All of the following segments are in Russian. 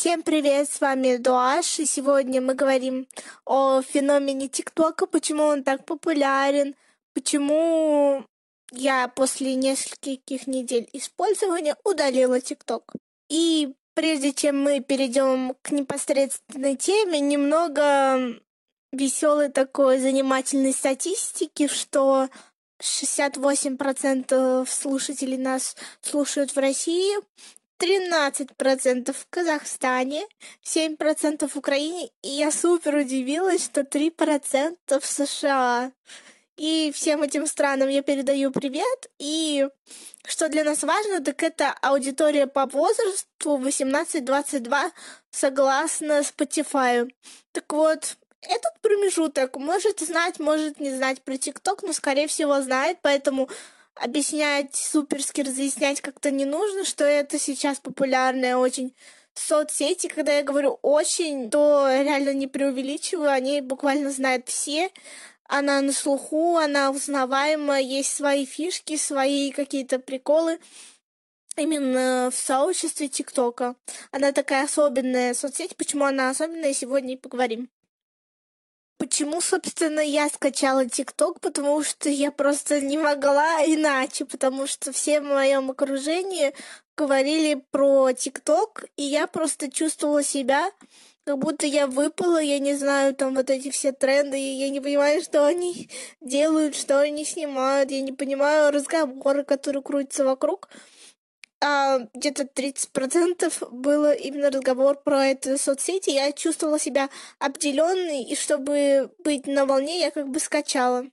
Всем привет, с вами Дуаш, и сегодня мы говорим о феномене ТикТока, почему он так популярен, почему я после нескольких недель использования удалила ТикТок. И прежде чем мы перейдем к непосредственной теме, немного веселой такой занимательной статистики, что 68% слушателей нас слушают в России, 13% в Казахстане, 7% в Украине, и я супер удивилась, что 3% в США. И всем этим странам я передаю привет. И что для нас важно, так это аудитория по возрасту 18-22 согласно Spotify. Так вот, этот промежуток может знать, может не знать про ТикТок, но, скорее всего, знает, поэтому объяснять, суперски разъяснять как-то не нужно, что это сейчас популярная очень соцсети, когда я говорю очень, то реально не преувеличиваю, они буквально знают все, она на слуху, она узнаваема, есть свои фишки, свои какие-то приколы именно в сообществе ТикТока. Она такая особенная соцсеть. Почему она особенная, сегодня и поговорим. Почему, собственно, я скачала ТикТок? Потому что я просто не могла иначе, потому что все в моем окружении говорили про ТикТок, и я просто чувствовала себя, как будто я выпала, я не знаю, там вот эти все тренды, я не понимаю, что они делают, что они снимают, я не понимаю разговоры, которые крутятся вокруг а, где-то 30% было именно разговор про эту соцсети. Я чувствовала себя обделенной, и чтобы быть на волне, я как бы скачала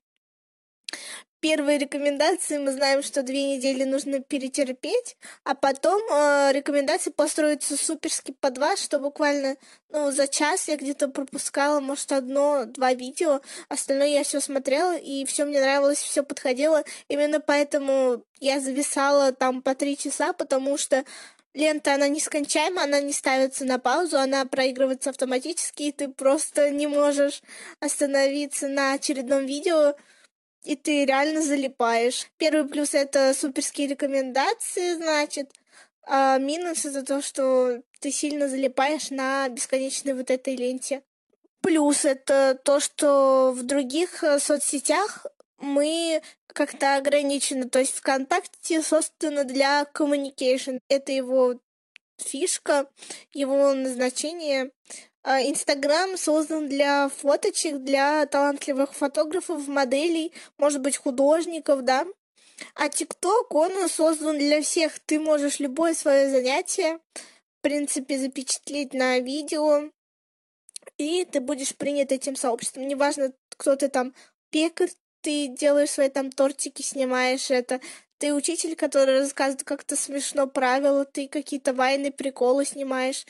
первые рекомендации мы знаем, что две недели нужно перетерпеть, а потом э, рекомендации построятся суперски по два, что буквально ну, за час я где-то пропускала, может, одно-два видео, остальное я все смотрела, и все мне нравилось, все подходило. Именно поэтому я зависала там по три часа, потому что лента, она нескончаема, она не ставится на паузу, она проигрывается автоматически, и ты просто не можешь остановиться на очередном видео, и ты реально залипаешь. Первый плюс — это суперские рекомендации, значит, а минус — это то, что ты сильно залипаешь на бесконечной вот этой ленте. Плюс — это то, что в других э, соцсетях мы как-то ограничены. То есть ВКонтакте создано для communication. Это его фишка, его назначение. А, Инстаграм создан для фоточек, для талантливых фотографов, моделей, может быть, художников, да. А ТикТок, он создан для всех. Ты можешь любое свое занятие, в принципе, запечатлеть на видео, и ты будешь принят этим сообществом. Неважно, кто ты там, пекарь, ты делаешь свои там тортики, снимаешь это, ты учитель, который рассказывает как-то смешно правила, ты какие-то вайны, приколы снимаешь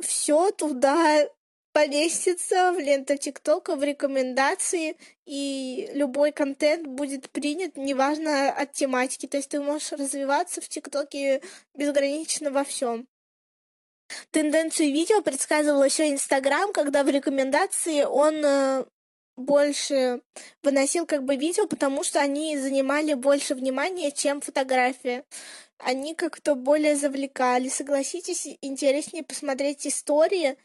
все туда поместится в ленту ТикТока, в рекомендации, и любой контент будет принят, неважно от тематики. То есть ты можешь развиваться в ТикТоке безгранично во всем. Тенденцию видео предсказывал еще Инстаграм, когда в рекомендации он э, больше выносил как бы видео, потому что они занимали больше внимания, чем фотография они как-то более завлекали. Согласитесь, интереснее посмотреть истории,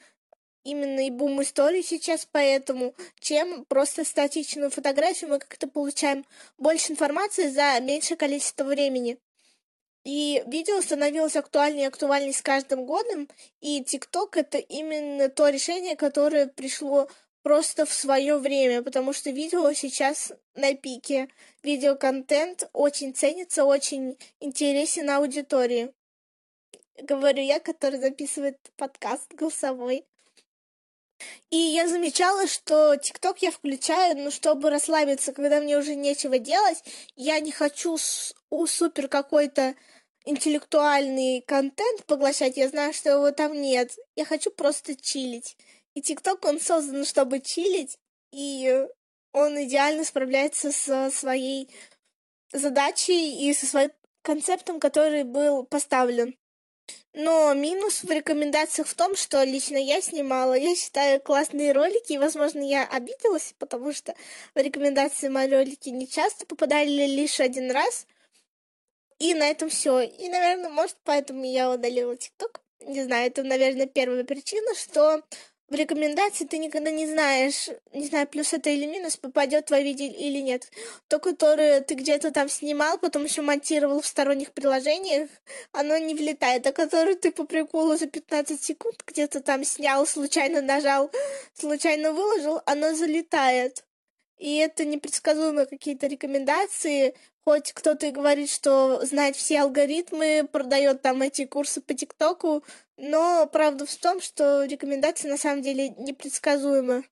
именно и бум истории сейчас поэтому, чем просто статичную фотографию. Мы как-то получаем больше информации за меньшее количество времени. И видео становилось актуальнее и актуальнее с каждым годом, и ТикТок — это именно то решение, которое пришло просто в свое время, потому что видео сейчас на пике. Видеоконтент очень ценится, очень интересен аудитории. Говорю я, который записывает подкаст голосовой. И я замечала, что ТикТок я включаю, ну, чтобы расслабиться, когда мне уже нечего делать. Я не хочу у супер какой-то интеллектуальный контент поглощать. Я знаю, что его там нет. Я хочу просто чилить. И ТикТок, он создан, чтобы чилить, и он идеально справляется со своей задачей и со своим концептом, который был поставлен. Но минус в рекомендациях в том, что лично я снимала, я считаю, классные ролики, и, возможно, я обиделась, потому что в рекомендации мои ролики не часто попадали лишь один раз. И на этом все. И, наверное, может, поэтому я удалила ТикТок. Не знаю, это, наверное, первая причина, что в рекомендации ты никогда не знаешь, не знаю, плюс это или минус, попадет твое видео или нет. То, которое ты где-то там снимал, потом еще монтировал в сторонних приложениях, оно не влетает. А которое ты по приколу за 15 секунд где-то там снял, случайно нажал, случайно выложил, оно залетает. И это непредсказуемые какие-то рекомендации, хоть кто-то и говорит, что знает все алгоритмы, продает там эти курсы по ТикТоку, но правда в том, что рекомендации на самом деле непредсказуемы.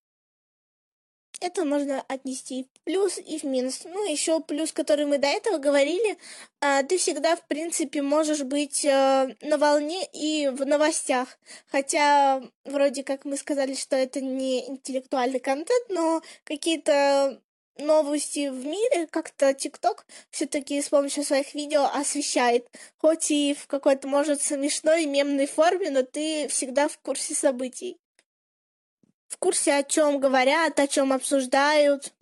Это можно отнести в плюс и в минус. Ну, еще плюс, который мы до этого говорили, а, ты всегда, в принципе, можешь быть э, на волне и в новостях. Хотя, вроде как мы сказали, что это не интеллектуальный контент, но какие-то новости в мире как-то ТикТок все-таки с помощью своих видео освещает. Хоть и в какой-то, может, смешной мемной форме, но ты всегда в курсе событий. В курсе, о чем говорят, о чем обсуждают.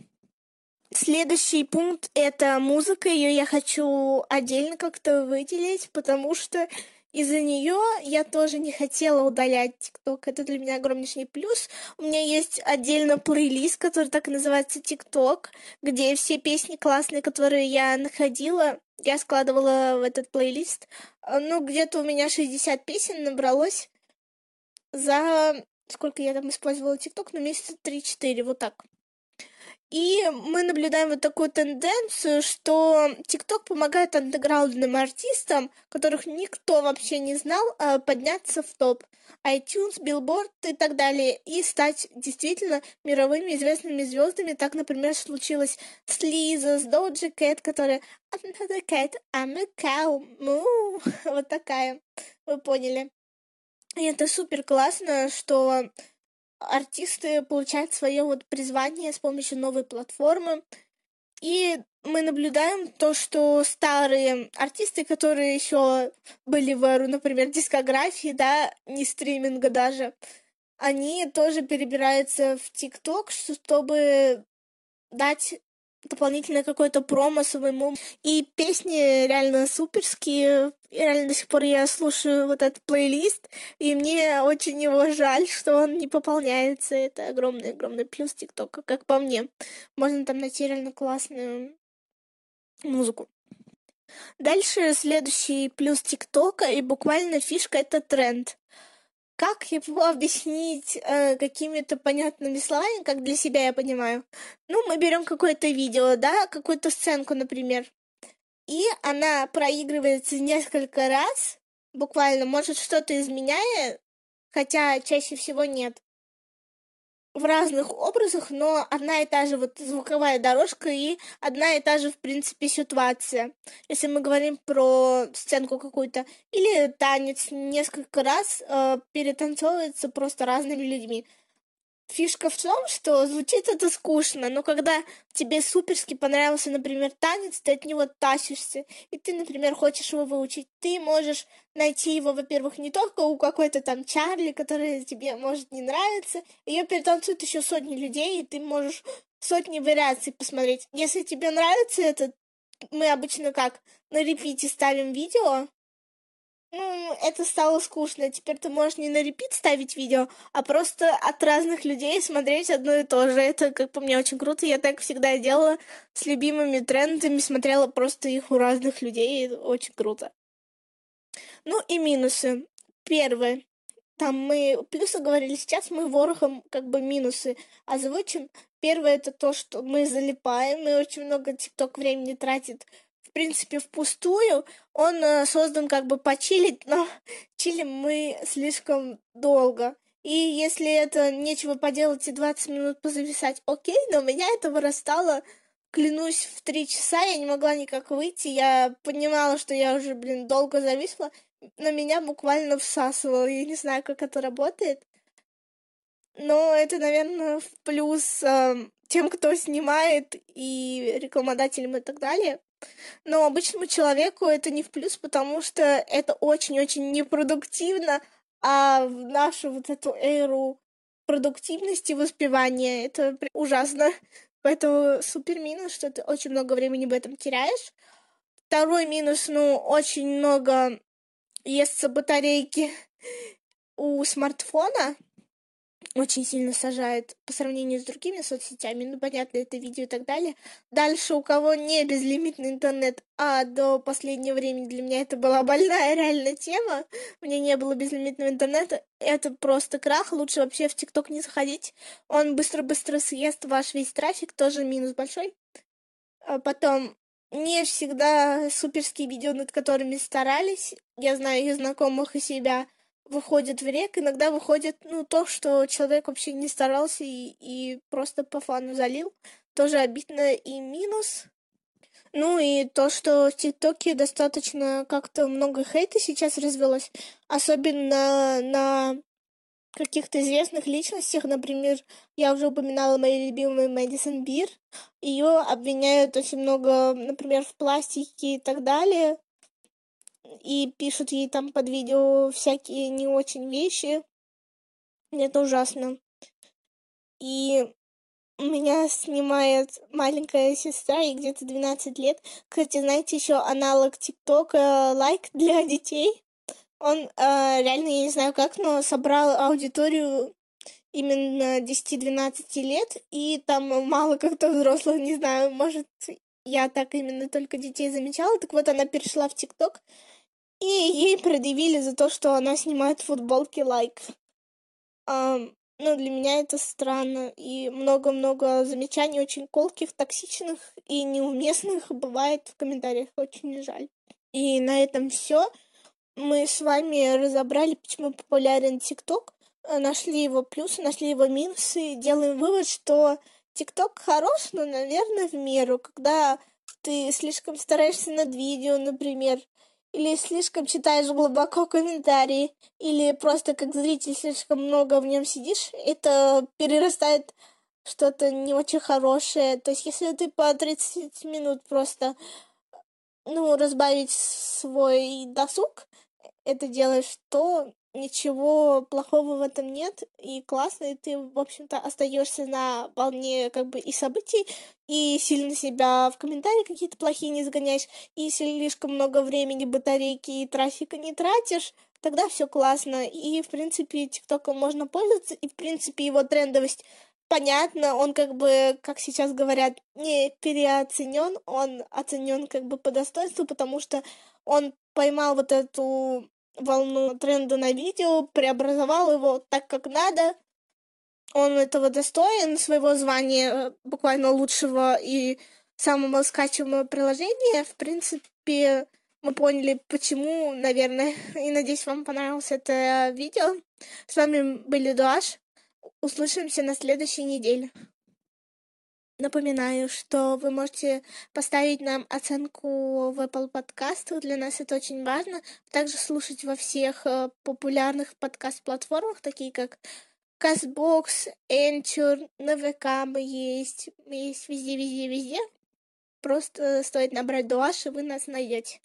Следующий пункт — это музыка. Ее я хочу отдельно как-то выделить, потому что из-за нее я тоже не хотела удалять ТикТок. Это для меня огромнейший плюс. У меня есть отдельно плейлист, который так и называется ТикТок, где все песни классные, которые я находила, я складывала в этот плейлист. Ну, где-то у меня 60 песен набралось за... Сколько я там использовала ТикТок? Ну, месяца 3-4, вот так. И мы наблюдаем вот такую тенденцию, что ТикТок помогает андеграундным артистам, которых никто вообще не знал, а, подняться в топ. iTunes, Billboard и так далее, и стать действительно мировыми известными звездами. Так, например, случилось с Лиза, с Doja Cat, которая I'm not a cat, I'm a cow. Вот такая. Вы поняли. И это супер классно, что артисты получают свое вот призвание с помощью новой платформы. И мы наблюдаем то, что старые артисты, которые еще были в например, дискографии, да, не стриминга даже, они тоже перебираются в ТикТок, чтобы дать дополнительное какое-то промо своему. И песни реально суперские. И реально до сих пор я слушаю вот этот плейлист, и мне очень его жаль, что он не пополняется. Это огромный-огромный плюс ТикТока, как по мне. Можно там найти реально классную музыку. Дальше следующий плюс ТикТока, и буквально фишка — это тренд как его объяснить э, какими-то понятными словами, как для себя я понимаю. Ну, мы берем какое-то видео, да, какую-то сценку, например, и она проигрывается несколько раз, буквально, может, что-то изменяя, хотя чаще всего нет в разных образах, но одна и та же вот звуковая дорожка и одна и та же, в принципе, ситуация. Если мы говорим про сценку какую-то, или танец несколько раз э, перетанцовывается просто разными людьми. Фишка в том, что звучит это скучно, но когда тебе суперски понравился, например, танец, ты от него тащишься, и ты, например, хочешь его выучить, ты можешь найти его, во-первых, не только у какой-то там Чарли, которая тебе может не нравиться, ее перетанцуют еще сотни людей, и ты можешь сотни вариаций посмотреть. Если тебе нравится это, мы обычно как на репите ставим видео, ну, это стало скучно. Теперь ты можешь не на репит ставить видео, а просто от разных людей смотреть одно и то же. Это, как по мне, очень круто. Я так всегда делала с любимыми трендами, смотрела просто их у разных людей. Это очень круто. Ну и минусы. Первое. Там мы плюсы говорили, сейчас мы ворохом как бы минусы озвучим. Первое это то, что мы залипаем, и очень много тикток времени тратит в принципе, впустую. Он э, создан как бы почилить, но чилим мы слишком долго. И если это нечего поделать и 20 минут позависать, окей, но меня это вырастало, клянусь, в 3 часа я не могла никак выйти. Я понимала, что я уже, блин, долго зависла, но меня буквально всасывало. Я не знаю, как это работает. Но это, наверное, в плюс э, тем, кто снимает, и рекламодателям и так далее. Но обычному человеку это не в плюс, потому что это очень-очень непродуктивно, а в нашу вот эту эру продуктивности воспевания это ужасно. Поэтому супер минус, что ты очень много времени в этом теряешь. Второй минус, ну, очень много естся батарейки у смартфона очень сильно сажает по сравнению с другими соцсетями, ну, понятно, это видео и так далее. Дальше, у кого не безлимитный интернет, а до последнего времени для меня это была больная реальная тема, у меня не было безлимитного интернета, это просто крах, лучше вообще в ТикТок не заходить, он быстро-быстро съест ваш весь трафик, тоже минус большой. А потом, не всегда суперские видео, над которыми старались, я знаю из знакомых и себя, выходит в рек, иногда выходит, ну, то, что человек вообще не старался и, и просто по фану залил. Тоже обидно и минус. Ну и то, что в ТикТоке достаточно как-то много хейта сейчас развелось, особенно на каких-то известных личностях, например, я уже упоминала мою любимую Мэдисон Бир, ее обвиняют очень много, например, в пластике и так далее, и пишут ей там под видео всякие не очень вещи. Это ужасно. И меня снимает маленькая сестра, ей где-то 12 лет. Кстати, знаете, еще аналог ТикТока лайк для детей. Он э, реально, я не знаю как, но собрал аудиторию именно 10-12 лет, и там мало как-то взрослых, не знаю, может, я так именно только детей замечала. Так вот, она перешла в ТикТок, и ей предъявили за то, что она снимает футболки лайк. Um, ну, для меня это странно. И много-много замечаний очень колких, токсичных и неуместных бывает в комментариях. Очень жаль. И на этом все. Мы с вами разобрали, почему популярен ТикТок. Нашли его плюсы, нашли его минусы. Делаем вывод, что ТикТок хорош, но, наверное, в меру. Когда ты слишком стараешься над видео, например, или слишком читаешь глубоко комментарии, или просто как зритель слишком много в нем сидишь, это перерастает что-то не очень хорошее. То есть, если ты по 30 минут просто, ну, разбавить свой досуг, это делаешь, то ничего плохого в этом нет, и классно, и ты, в общем-то, остаешься на волне как бы и событий, и сильно себя в комментарии какие-то плохие не загоняешь, и слишком много времени, батарейки и трафика не тратишь, тогда все классно, и, в принципе, ТикТоком можно пользоваться, и, в принципе, его трендовость понятно, он как бы, как сейчас говорят, не переоценен, он оценен как бы по достоинству, потому что он поймал вот эту волну тренда на видео, преобразовал его так, как надо. Он этого достоин, своего звания э, буквально лучшего и самого скачиваемого приложения. В принципе, мы поняли, почему, наверное. И надеюсь, вам понравилось это видео. С вами были Дуаш. Услышимся на следующей неделе. Напоминаю, что вы можете поставить нам оценку в Apple подкастах. Для нас это очень важно. Также слушать во всех э, популярных подкаст-платформах, такие как CastBox, Anchor, на ВК мы есть. Мы есть везде, везде, везде. Просто стоит набрать Дуаш, и вы нас найдете.